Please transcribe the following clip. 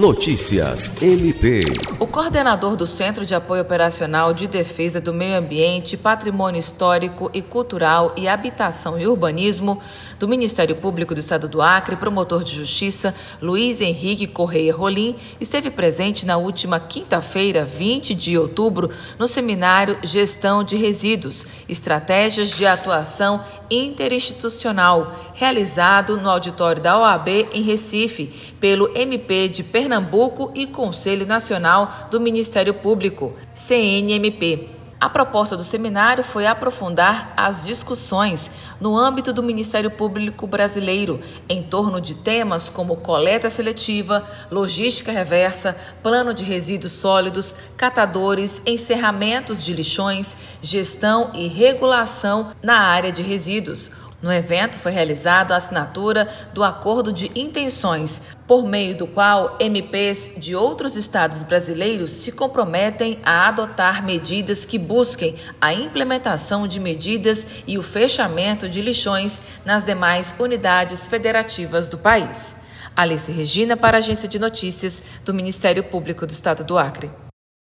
Notícias MP. O coordenador do Centro de Apoio Operacional de Defesa do Meio Ambiente, Patrimônio Histórico e Cultural e Habitação e Urbanismo do Ministério Público do Estado do Acre, promotor de justiça Luiz Henrique Correia Rolim, esteve presente na última quinta-feira, 20 de outubro, no seminário Gestão de Resíduos, Estratégias de Atuação Interinstitucional, realizado no auditório da OAB em Recife, pelo MP de Pernambuco e Conselho Nacional do Ministério Público, CNMP. A proposta do seminário foi aprofundar as discussões no âmbito do Ministério Público Brasileiro em torno de temas como coleta seletiva, logística reversa, plano de resíduos sólidos, catadores, encerramentos de lixões, gestão e regulação na área de resíduos no evento foi realizada a assinatura do Acordo de Intenções, por meio do qual MPs de outros estados brasileiros se comprometem a adotar medidas que busquem a implementação de medidas e o fechamento de lixões nas demais unidades federativas do país. Alice Regina, para a Agência de Notícias do Ministério Público do Estado do Acre.